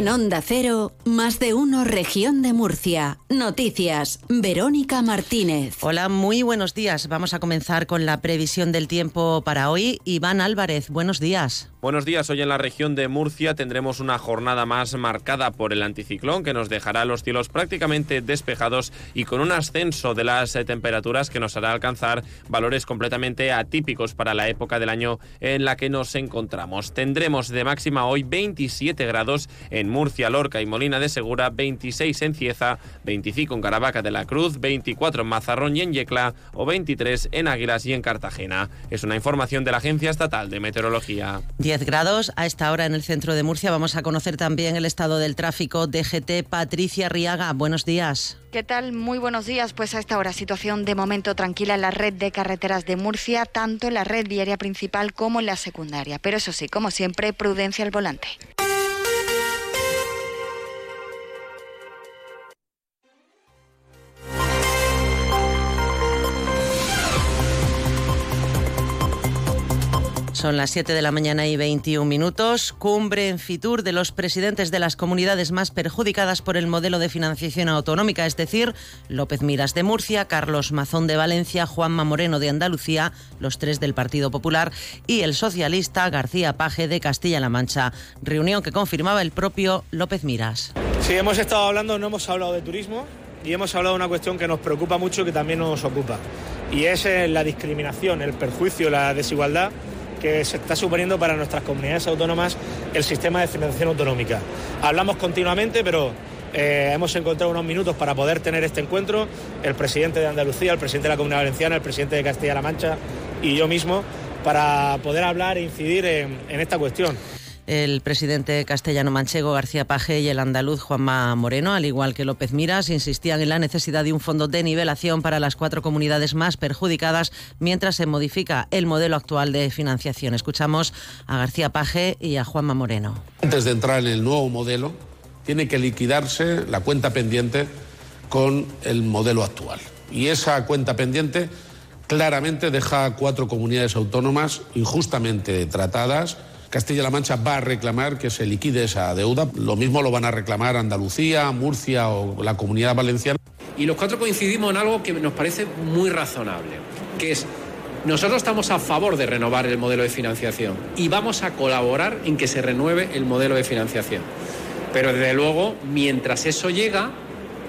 En Onda Cero, más de uno región de Murcia. Noticias, Verónica Martínez. Hola, muy buenos días. Vamos a comenzar con la previsión del tiempo para hoy. Iván Álvarez, buenos días. Buenos días. Hoy en la región de Murcia tendremos una jornada más marcada por el anticiclón que nos dejará los cielos prácticamente despejados y con un ascenso de las eh, temperaturas que nos hará alcanzar valores completamente atípicos para la época del año en la que nos encontramos. Tendremos de máxima hoy 27 grados en Murcia, Lorca y Molina de Segura, 26 en Cieza, 25 en Caravaca de la Cruz, 24 en Mazarrón y en Yecla o 23 en Águilas y en Cartagena. Es una información de la Agencia Estatal de Meteorología. 10 grados a esta hora en el centro de Murcia. Vamos a conocer también el estado del tráfico. DGT Patricia Riaga, buenos días. ¿Qué tal? Muy buenos días. Pues a esta hora situación de momento tranquila en la red de carreteras de Murcia, tanto en la red viaria principal como en la secundaria. Pero eso sí, como siempre, prudencia al volante. Son las 7 de la mañana y 21 minutos. Cumbre en Fitur de los presidentes de las comunidades más perjudicadas por el modelo de financiación autonómica, es decir, López Miras de Murcia, Carlos Mazón de Valencia, Juanma Moreno de Andalucía, los tres del Partido Popular, y el socialista García Paje de Castilla-La Mancha. Reunión que confirmaba el propio López Miras. Sí, hemos estado hablando, no hemos hablado de turismo y hemos hablado de una cuestión que nos preocupa mucho y que también nos ocupa. Y es eh, la discriminación, el perjuicio, la desigualdad que se está suponiendo para nuestras comunidades autónomas el sistema de financiación autonómica. Hablamos continuamente, pero eh, hemos encontrado unos minutos para poder tener este encuentro, el presidente de Andalucía, el presidente de la Comunidad Valenciana, el presidente de Castilla-La Mancha y yo mismo, para poder hablar e incidir en, en esta cuestión el presidente castellano manchego García Paje y el andaluz Juanma Moreno, al igual que López Miras, insistían en la necesidad de un fondo de nivelación para las cuatro comunidades más perjudicadas mientras se modifica el modelo actual de financiación. Escuchamos a García Paje y a Juanma Moreno. Antes de entrar en el nuevo modelo, tiene que liquidarse la cuenta pendiente con el modelo actual. Y esa cuenta pendiente claramente deja a cuatro comunidades autónomas injustamente tratadas Castilla-La Mancha va a reclamar que se liquide esa deuda. Lo mismo lo van a reclamar Andalucía, Murcia o la Comunidad Valenciana. Y los cuatro coincidimos en algo que nos parece muy razonable, que es nosotros estamos a favor de renovar el modelo de financiación y vamos a colaborar en que se renueve el modelo de financiación. Pero desde luego, mientras eso llega,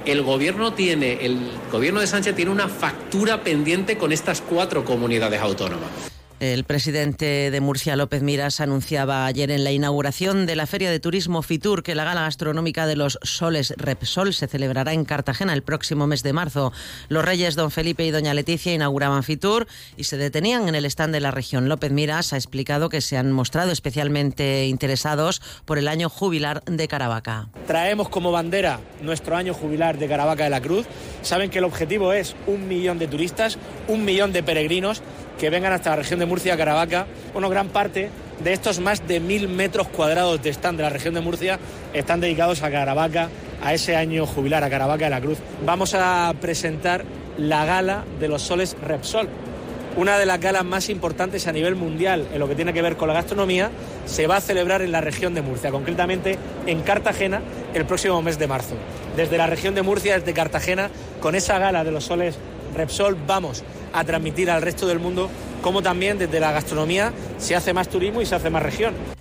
el gobierno tiene, el gobierno de Sánchez tiene una factura pendiente con estas cuatro comunidades autónomas. El presidente de Murcia, López Miras, anunciaba ayer en la inauguración de la Feria de Turismo Fitur que la gala gastronómica de los Soles Repsol se celebrará en Cartagena el próximo mes de marzo. Los reyes don Felipe y doña Leticia inauguraban Fitur y se detenían en el stand de la región. López Miras ha explicado que se han mostrado especialmente interesados por el año jubilar de Caravaca. Traemos como bandera nuestro año jubilar de Caravaca de la Cruz. Saben que el objetivo es un millón de turistas, un millón de peregrinos que vengan hasta la región de Murcia, Caravaca. Una gran parte de estos más de mil metros cuadrados de stand de la región de Murcia están dedicados a Caravaca, a ese año jubilar, a Caravaca de la Cruz. Vamos a presentar la gala de los soles Repsol. Una de las galas más importantes a nivel mundial en lo que tiene que ver con la gastronomía se va a celebrar en la región de Murcia, concretamente en Cartagena el próximo mes de marzo. Desde la región de Murcia, desde Cartagena, con esa gala de los soles Repsol vamos a transmitir al resto del mundo cómo también desde la gastronomía se hace más turismo y se hace más región.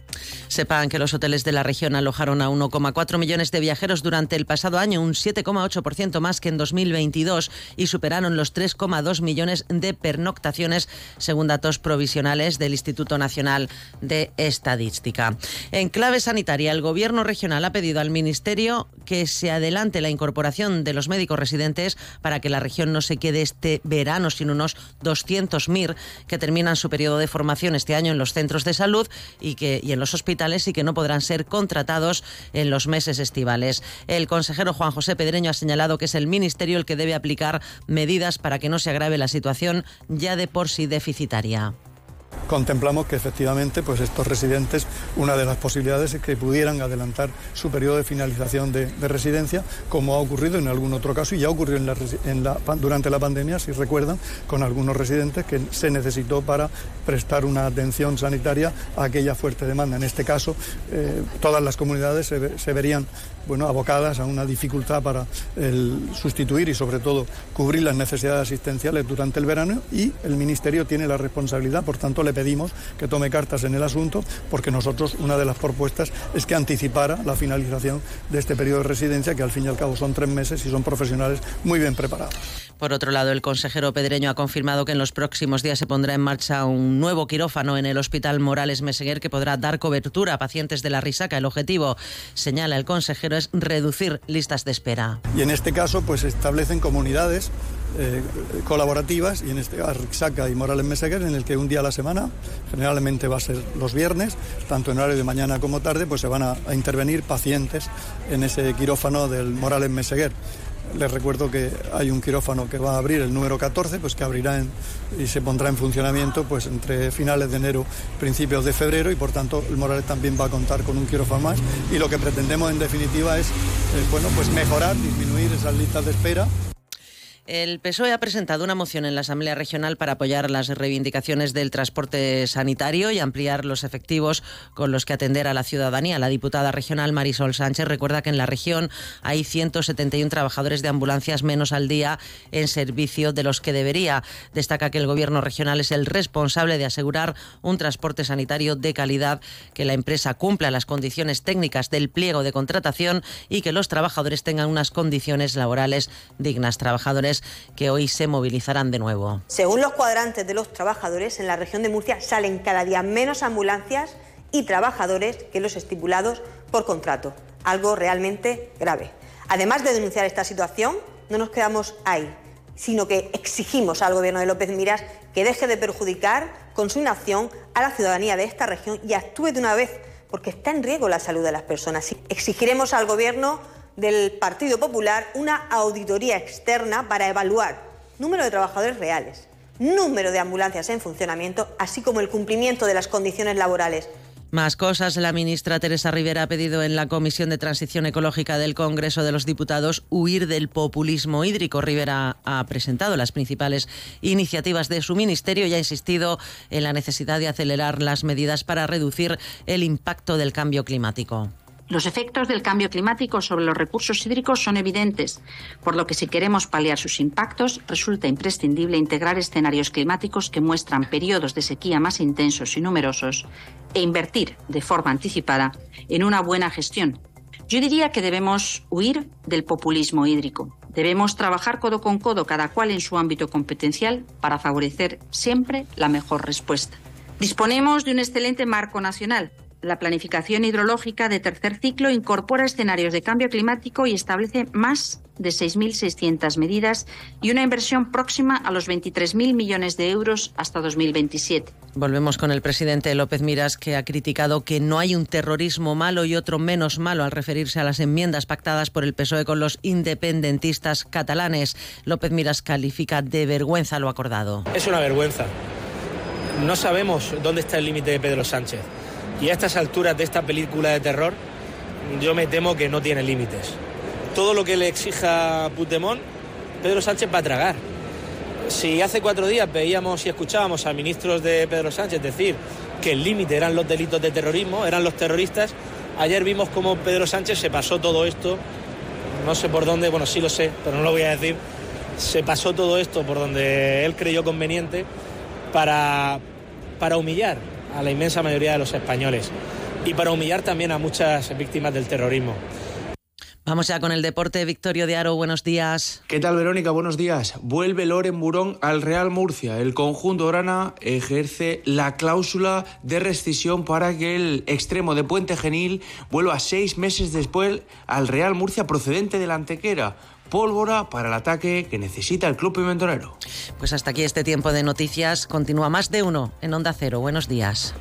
Sepan que los hoteles de la región alojaron a 1,4 millones de viajeros durante el pasado año, un 7,8% más que en 2022 y superaron los 3,2 millones de pernoctaciones, según datos provisionales del Instituto Nacional de Estadística. En clave sanitaria, el Gobierno regional ha pedido al Ministerio que se adelante la incorporación de los médicos residentes para que la región no se quede este verano sin unos 200 MIR que terminan su periodo de formación este año en los centros de salud y, que, y en los hospitales y que no podrán ser contratados en los meses estivales. El consejero Juan José Pedreño ha señalado que es el Ministerio el que debe aplicar medidas para que no se agrave la situación ya de por sí deficitaria. Contemplamos que efectivamente pues estos residentes, una de las posibilidades es que pudieran adelantar su periodo de finalización de, residencia, como ha ocurrido en algún otro caso y ya ocurrió durante la pandemia, si recuerdan, con algunos residentes que se necesitó para prestar una atención sanitaria a aquella fuerte demanda. En este caso, eh, todas las comunidades se, verían bueno, abocadas a una dificultad para sustituir y sobre todo cubrir las necesidades asistenciales durante el verano y el Ministerio tiene la responsabilidad, por tanto le pedimos que tome cartas en el asunto porque nosotros una de las propuestas es que anticipara la finalización de este periodo de residencia que al fin y al cabo son tres meses y son profesionales muy bien preparados. Por otro lado, el consejero Pedreño ha confirmado que en los próximos días se pondrá en marcha un nuevo quirófano en el Hospital Morales Meseguer que podrá dar cobertura a pacientes de la risaca. El objetivo, señala el consejero, es reducir listas de espera. Y en este caso, pues establecen comunidades eh, colaborativas y en este Risaca y Morales Meseguer en el que un día a la semana, generalmente va a ser los viernes, tanto en horario de mañana como tarde, pues se van a intervenir pacientes en ese quirófano del Morales Meseguer. Les recuerdo que hay un quirófano que va a abrir, el número 14, pues que abrirá y se pondrá en funcionamiento pues entre finales de enero, principios de febrero y por tanto el Morales también va a contar con un quirófano más. Y lo que pretendemos en definitiva es eh, bueno, pues mejorar, disminuir esas listas de espera el PSOE ha presentado una moción en la Asamblea Regional para apoyar las reivindicaciones del transporte sanitario y ampliar los efectivos con los que atender a la ciudadanía. La diputada regional Marisol Sánchez recuerda que en la región hay 171 trabajadores de ambulancias menos al día en servicio de los que debería. Destaca que el Gobierno regional es el responsable de asegurar un transporte sanitario de calidad, que la empresa cumpla las condiciones técnicas del pliego de contratación y que los trabajadores tengan unas condiciones laborales dignas. Trabajadores que hoy se movilizarán de nuevo. Según los cuadrantes de los trabajadores, en la región de Murcia salen cada día menos ambulancias y trabajadores que los estipulados por contrato, algo realmente grave. Además de denunciar esta situación, no nos quedamos ahí, sino que exigimos al Gobierno de López Miras que deje de perjudicar con su inacción a la ciudadanía de esta región y actúe de una vez, porque está en riesgo la salud de las personas. Exigiremos al Gobierno del Partido Popular una auditoría externa para evaluar número de trabajadores reales, número de ambulancias en funcionamiento, así como el cumplimiento de las condiciones laborales. Más cosas. La ministra Teresa Rivera ha pedido en la Comisión de Transición Ecológica del Congreso de los Diputados huir del populismo hídrico. Rivera ha presentado las principales iniciativas de su ministerio y ha insistido en la necesidad de acelerar las medidas para reducir el impacto del cambio climático. Los efectos del cambio climático sobre los recursos hídricos son evidentes, por lo que si queremos paliar sus impactos, resulta imprescindible integrar escenarios climáticos que muestran periodos de sequía más intensos y numerosos e invertir de forma anticipada en una buena gestión. Yo diría que debemos huir del populismo hídrico. Debemos trabajar codo con codo, cada cual en su ámbito competencial, para favorecer siempre la mejor respuesta. Disponemos de un excelente marco nacional la planificación hidrológica de tercer ciclo incorpora escenarios de cambio climático y establece más de 6.600 medidas y una inversión próxima a los 23.000 millones de euros hasta 2027. Volvemos con el presidente López Miras, que ha criticado que no hay un terrorismo malo y otro menos malo al referirse a las enmiendas pactadas por el PSOE con los independentistas catalanes. López Miras califica de vergüenza lo acordado. Es una vergüenza. No sabemos dónde está el límite de Pedro Sánchez. Y a estas alturas de esta película de terror, yo me temo que no tiene límites. Todo lo que le exija Puigdemont, Pedro Sánchez va a tragar. Si hace cuatro días veíamos y escuchábamos a ministros de Pedro Sánchez decir que el límite eran los delitos de terrorismo, eran los terroristas, ayer vimos cómo Pedro Sánchez se pasó todo esto, no sé por dónde, bueno, sí lo sé, pero no lo voy a decir, se pasó todo esto por donde él creyó conveniente para, para humillar a la inmensa mayoría de los españoles y para humillar también a muchas víctimas del terrorismo. Vamos ya con el deporte. Victorio de Aro, buenos días. ¿Qué tal, Verónica? Buenos días. Vuelve Loren Burón al Real Murcia. El conjunto grana ejerce la cláusula de rescisión para que el extremo de Puente Genil vuelva seis meses después al Real Murcia procedente de la Antequera pólvora para el ataque que necesita el club pimentonero. Pues hasta aquí este tiempo de noticias. Continúa más de uno en Onda Cero. Buenos días.